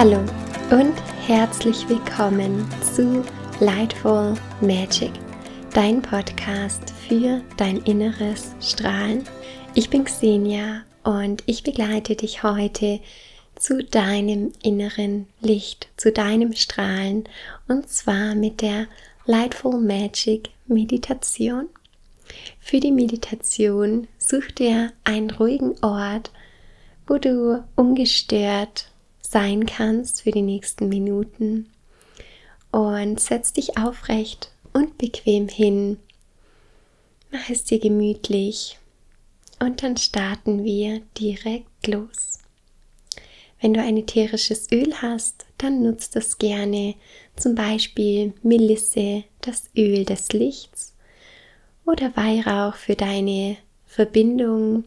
Hallo und herzlich willkommen zu Lightful Magic, dein Podcast für dein inneres Strahlen. Ich bin Xenia und ich begleite dich heute zu deinem inneren Licht, zu deinem Strahlen und zwar mit der Lightful Magic Meditation. Für die Meditation such dir einen ruhigen Ort, wo du ungestört sein kannst für die nächsten Minuten. Und setz dich aufrecht und bequem hin. Mach es dir gemütlich. Und dann starten wir direkt los. Wenn du ein ätherisches Öl hast, dann nutzt das gerne, zum Beispiel Melisse, das Öl des Lichts. Oder Weihrauch für deine Verbindung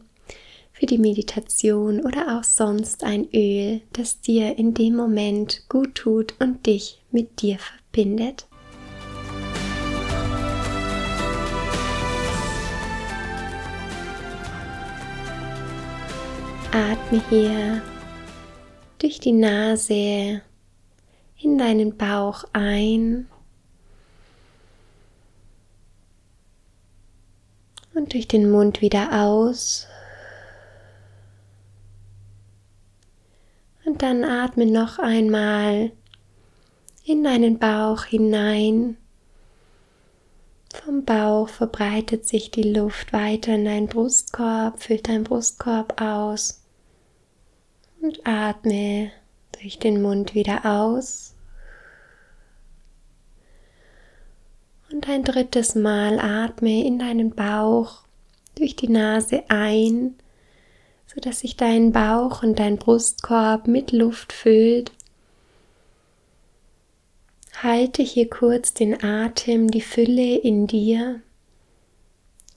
für die Meditation oder auch sonst ein Öl, das dir in dem Moment gut tut und dich mit dir verbindet. Atme hier durch die Nase in deinen Bauch ein und durch den Mund wieder aus. Und dann atme noch einmal in deinen Bauch hinein. Vom Bauch verbreitet sich die Luft weiter in deinen Brustkorb, füllt deinen Brustkorb aus und atme durch den Mund wieder aus. Und ein drittes Mal atme in deinen Bauch durch die Nase ein so dass sich dein Bauch und dein Brustkorb mit Luft füllt. Halte hier kurz den Atem, die Fülle in dir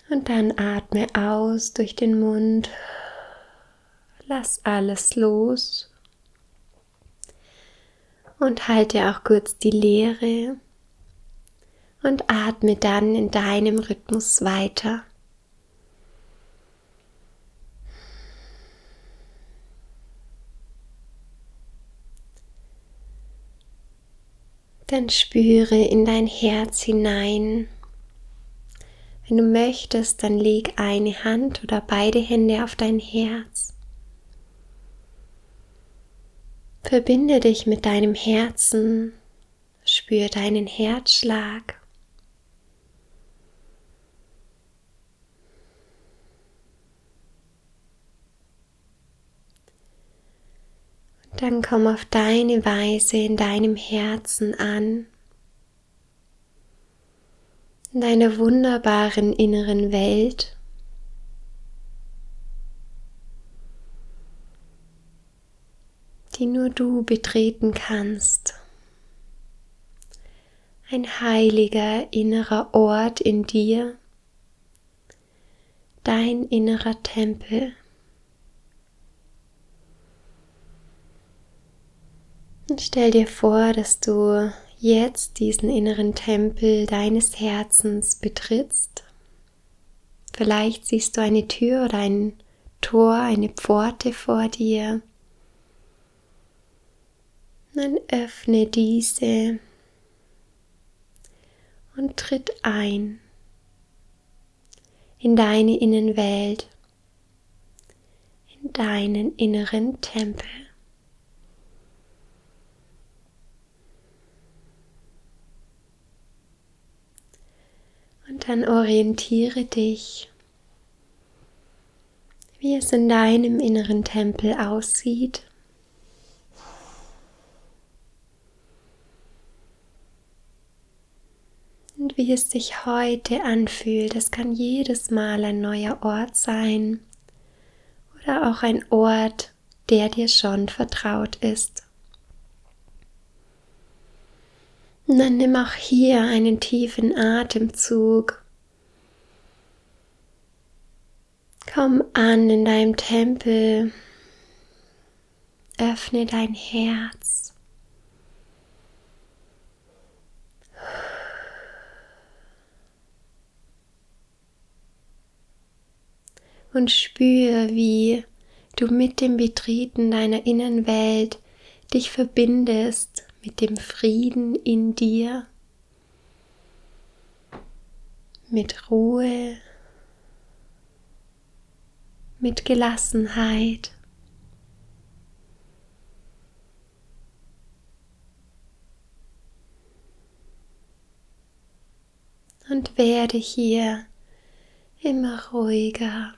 und dann atme aus durch den Mund. Lass alles los und halte auch kurz die Leere und atme dann in deinem Rhythmus weiter. Dann spüre in dein Herz hinein. Wenn du möchtest, dann leg eine Hand oder beide Hände auf dein Herz. Verbinde dich mit deinem Herzen, spür deinen Herzschlag. Dann komm auf deine Weise in deinem Herzen an, in deiner wunderbaren inneren Welt. die nur du betreten kannst. Ein heiliger innerer Ort in dir, dein innerer Tempel. Und stell dir vor, dass du jetzt diesen inneren Tempel deines Herzens betrittst. Vielleicht siehst du eine Tür oder ein Tor, eine Pforte vor dir. Dann öffne diese und tritt ein in deine Innenwelt, in deinen inneren Tempel. Dann orientiere dich, wie es in deinem inneren Tempel aussieht. Und wie es sich heute anfühlt. Es kann jedes Mal ein neuer Ort sein oder auch ein Ort, der dir schon vertraut ist. Und dann nimm auch hier einen tiefen Atemzug. Komm an in deinem Tempel. Öffne dein Herz. Und spüre, wie du mit dem Betreten deiner Innenwelt dich verbindest mit dem Frieden in dir, mit Ruhe, mit Gelassenheit. Und werde hier immer ruhiger.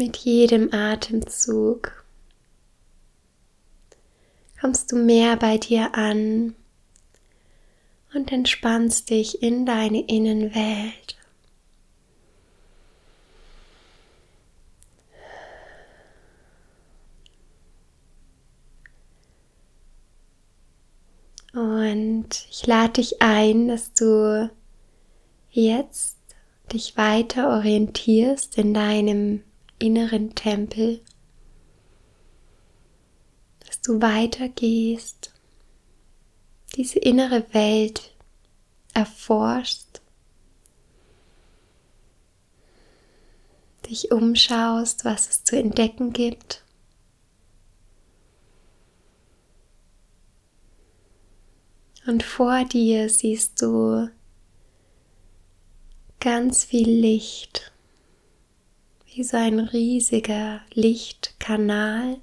Mit jedem Atemzug kommst du mehr bei dir an und entspannst dich in deine Innenwelt. Und ich lade dich ein, dass du jetzt dich weiter orientierst in deinem inneren Tempel, dass du weitergehst, diese innere Welt erforschst, dich umschaust, was es zu entdecken gibt. Und vor dir siehst du ganz viel Licht wie so ein riesiger Lichtkanal.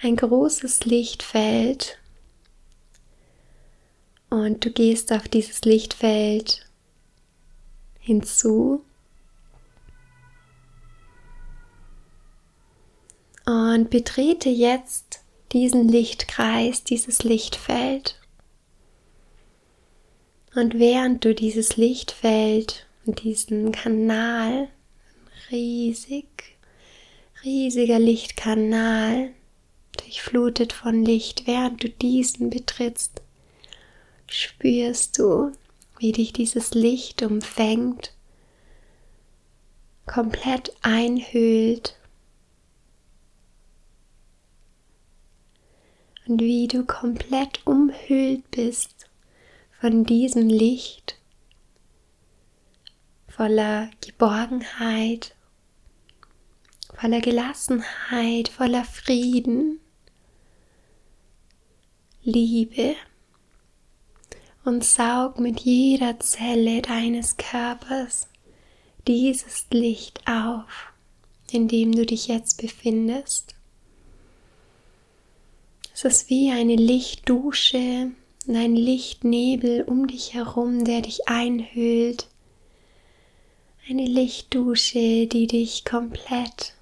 Ein großes Lichtfeld und du gehst auf dieses Lichtfeld hinzu und betrete jetzt diesen Lichtkreis, dieses Lichtfeld. Und während du dieses Lichtfeld und diesen Kanal, riesig, riesiger Lichtkanal, durchflutet von Licht, während du diesen betrittst, spürst du, wie dich dieses Licht umfängt, komplett einhüllt. Und wie du komplett umhüllt bist von diesem Licht voller Geborgenheit, voller Gelassenheit, voller Frieden, Liebe und saug mit jeder Zelle deines Körpers dieses Licht auf, in dem du dich jetzt befindest. Es ist wie eine Lichtdusche, und ein Lichtnebel um dich herum, der dich einhüllt. Eine Lichtdusche, die dich komplett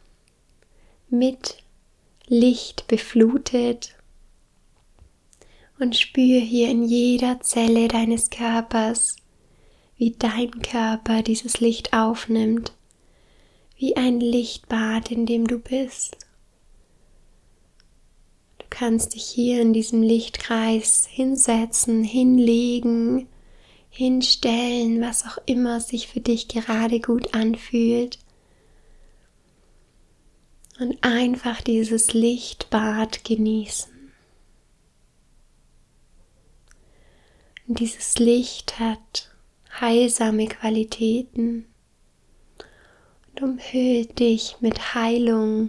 mit Licht beflutet. Und spür hier in jeder Zelle deines Körpers, wie dein Körper dieses Licht aufnimmt, wie ein Lichtbad, in dem du bist kannst dich hier in diesem Lichtkreis hinsetzen, hinlegen, hinstellen, was auch immer sich für dich gerade gut anfühlt. Und einfach dieses Lichtbad genießen. Und dieses Licht hat heilsame Qualitäten und umhüllt dich mit Heilung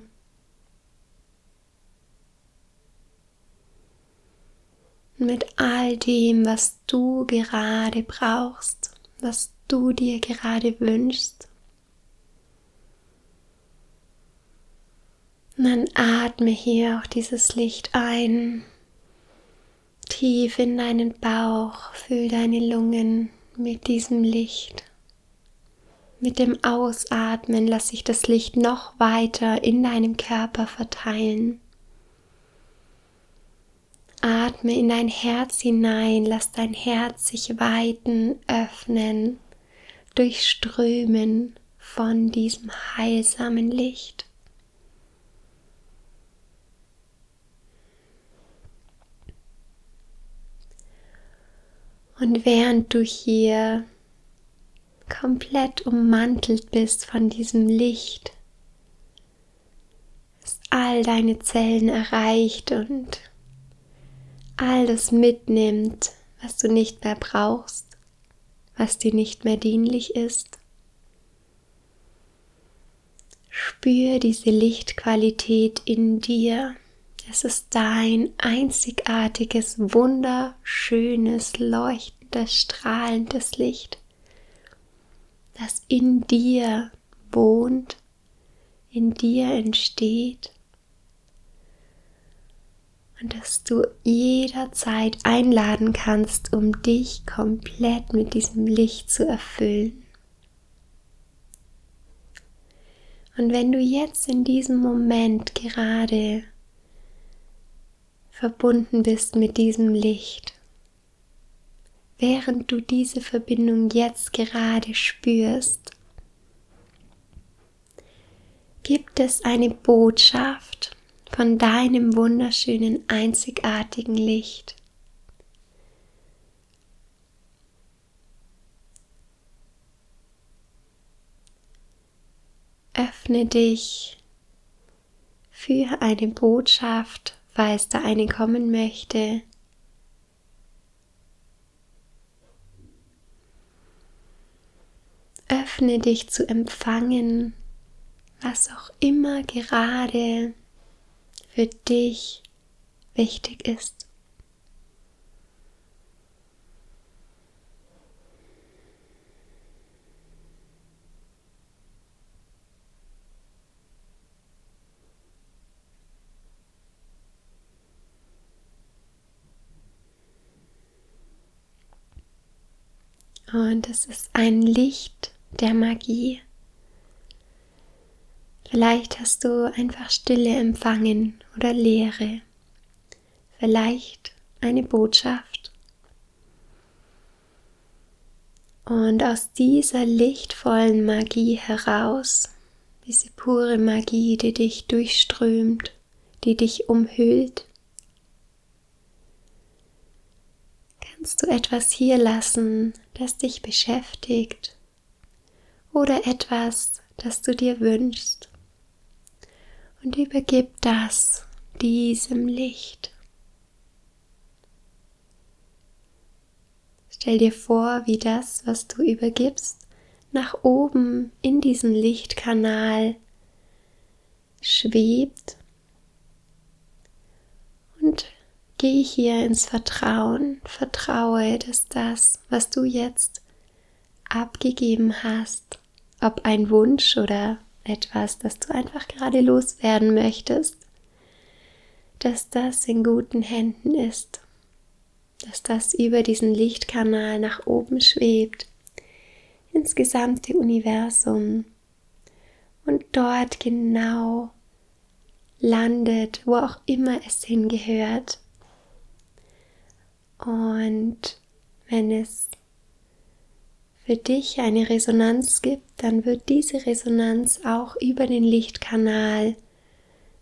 mit all dem, was du gerade brauchst, was du dir gerade wünschst. Und dann atme hier auch dieses Licht ein, tief in deinen Bauch, füll deine Lungen mit diesem Licht. Mit dem Ausatmen lass sich das Licht noch weiter in deinem Körper verteilen. Atme in dein Herz hinein, lass dein Herz sich weiten, öffnen, durchströmen von diesem heilsamen Licht. Und während du hier komplett ummantelt bist von diesem Licht, ist all deine Zellen erreicht und all das mitnimmt, was du nicht mehr brauchst, was dir nicht mehr dienlich ist. Spür diese Lichtqualität in dir. Es ist dein einzigartiges, wunderschönes, leuchtendes, strahlendes Licht, das in dir wohnt, in dir entsteht und dass du jederzeit einladen kannst, um dich komplett mit diesem Licht zu erfüllen. Und wenn du jetzt in diesem Moment gerade verbunden bist mit diesem Licht, während du diese Verbindung jetzt gerade spürst, gibt es eine Botschaft, von deinem wunderschönen, einzigartigen Licht. Öffne dich für eine Botschaft, falls da eine kommen möchte. Öffne dich zu empfangen, was auch immer gerade für dich wichtig ist. Und es ist ein Licht der Magie. Vielleicht hast du einfach Stille empfangen oder Leere. Vielleicht eine Botschaft. Und aus dieser lichtvollen Magie heraus, diese pure Magie, die dich durchströmt, die dich umhüllt, kannst du etwas hier lassen, das dich beschäftigt oder etwas, das du dir wünschst und übergib das diesem Licht. Stell dir vor, wie das, was du übergibst, nach oben in diesen Lichtkanal schwebt und geh hier ins Vertrauen, vertraue, dass das, was du jetzt abgegeben hast, ob ein Wunsch oder etwas, das du einfach gerade loswerden möchtest, dass das in guten Händen ist, dass das über diesen Lichtkanal nach oben schwebt, ins gesamte Universum und dort genau landet, wo auch immer es hingehört. Und wenn es für dich eine Resonanz gibt, dann wird diese Resonanz auch über den Lichtkanal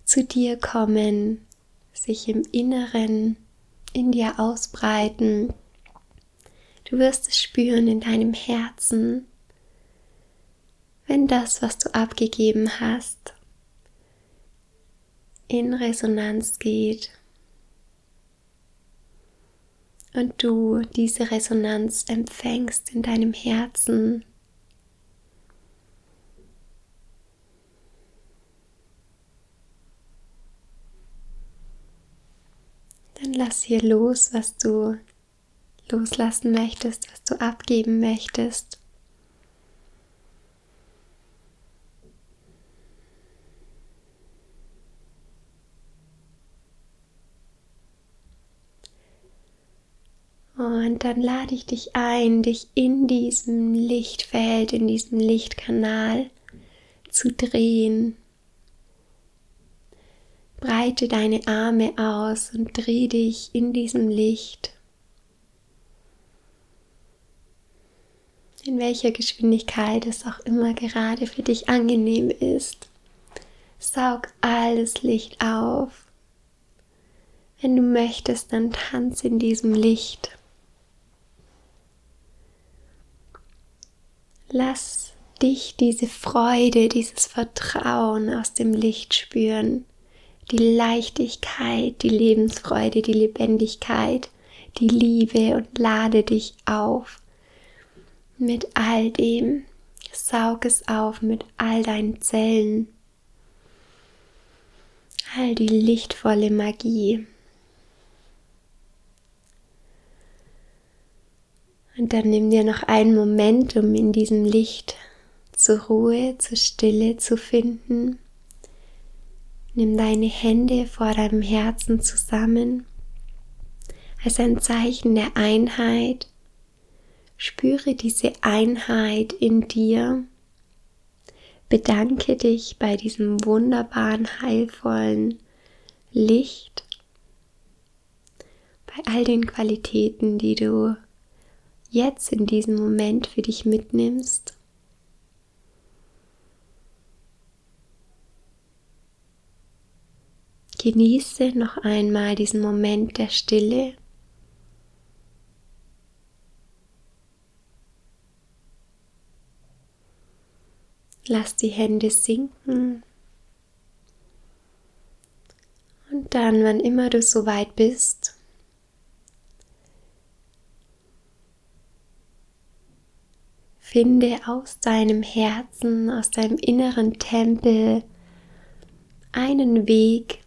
zu dir kommen, sich im Inneren in dir ausbreiten. Du wirst es spüren in deinem Herzen, wenn das, was du abgegeben hast, in Resonanz geht und du diese Resonanz empfängst in deinem Herzen. Dann lass hier los, was du loslassen möchtest, was du abgeben möchtest. Und dann lade ich dich ein, dich in diesem Lichtfeld, in diesem Lichtkanal zu drehen. Breite deine Arme aus und dreh dich in diesem Licht. In welcher Geschwindigkeit es auch immer gerade für dich angenehm ist. Saug alles Licht auf. Wenn du möchtest, dann tanz in diesem Licht. Lass dich diese Freude, dieses Vertrauen aus dem Licht spüren, die Leichtigkeit, die Lebensfreude, die Lebendigkeit, die Liebe und lade dich auf mit all dem. Saug es auf mit all deinen Zellen. All die lichtvolle Magie. Und dann nimm dir noch einen Moment, um in diesem Licht zur Ruhe, zur Stille zu finden. Nimm deine Hände vor deinem Herzen zusammen als ein Zeichen der Einheit. Spüre diese Einheit in dir. Bedanke dich bei diesem wunderbaren, heilvollen Licht, bei all den Qualitäten, die du jetzt in diesem Moment für dich mitnimmst. Genieße noch einmal diesen Moment der Stille. Lass die Hände sinken. Und dann, wann immer du soweit bist, finde aus deinem Herzen, aus deinem inneren Tempel einen Weg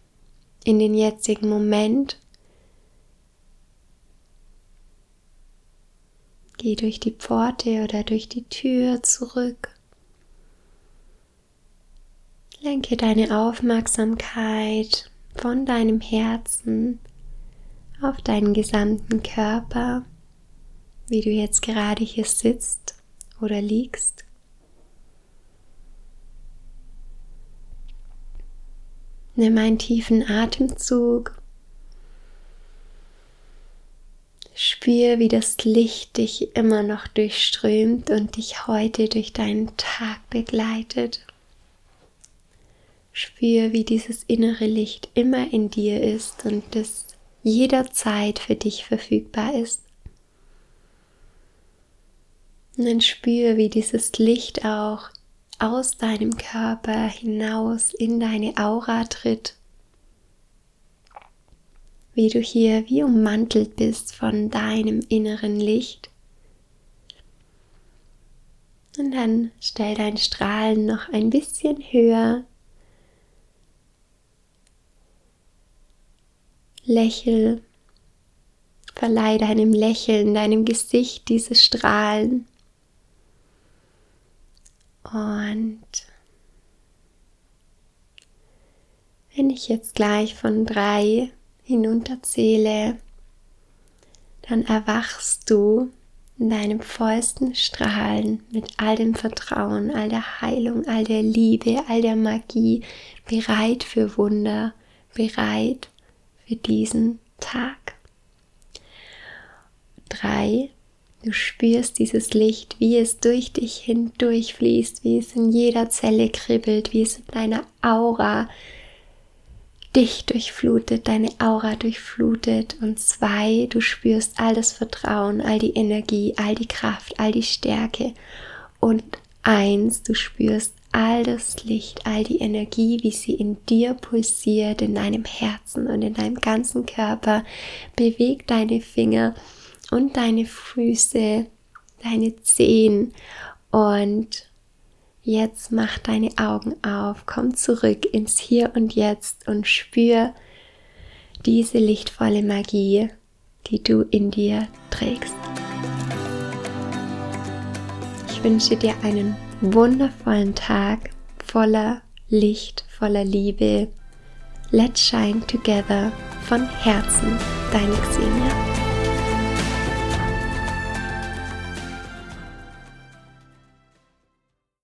in den jetzigen Moment. Geh durch die Pforte oder durch die Tür zurück. Lenke deine Aufmerksamkeit von deinem Herzen auf deinen gesamten Körper, wie du jetzt gerade hier sitzt oder liegst. Nimm einen tiefen Atemzug. Spür, wie das Licht dich immer noch durchströmt und dich heute durch deinen Tag begleitet. Spür, wie dieses innere Licht immer in dir ist und das jederzeit für dich verfügbar ist. Und dann spür, wie dieses Licht auch aus deinem Körper hinaus in deine Aura tritt. Wie du hier wie ummantelt bist von deinem inneren Licht. Und dann stell dein Strahlen noch ein bisschen höher Lächel, verleih deinem Lächeln, deinem Gesicht dieses Strahlen. Und wenn ich jetzt gleich von drei hinunterzähle, dann erwachst du in deinem vollsten Strahlen mit all dem Vertrauen, all der Heilung, all der Liebe, all der Magie, bereit für Wunder, bereit für diesen Tag. Drei, du spürst dieses Licht, wie es durch dich hindurch fließt, wie es in jeder Zelle kribbelt, wie es in deiner Aura dich durchflutet, deine Aura durchflutet. Und zwei, du spürst all das Vertrauen, all die Energie, all die Kraft, all die Stärke. Und eins, du spürst all das Licht, all die Energie, wie sie in dir pulsiert, in deinem Herzen und in deinem ganzen Körper. Beweg deine Finger und deine Füße, deine Zehen und jetzt mach deine Augen auf, komm zurück ins Hier und Jetzt und spür diese lichtvolle Magie, die du in dir trägst. Ich wünsche dir einen wundervollen Tag voller Licht, voller Liebe. Let's shine together von Herzen, deine Xenia.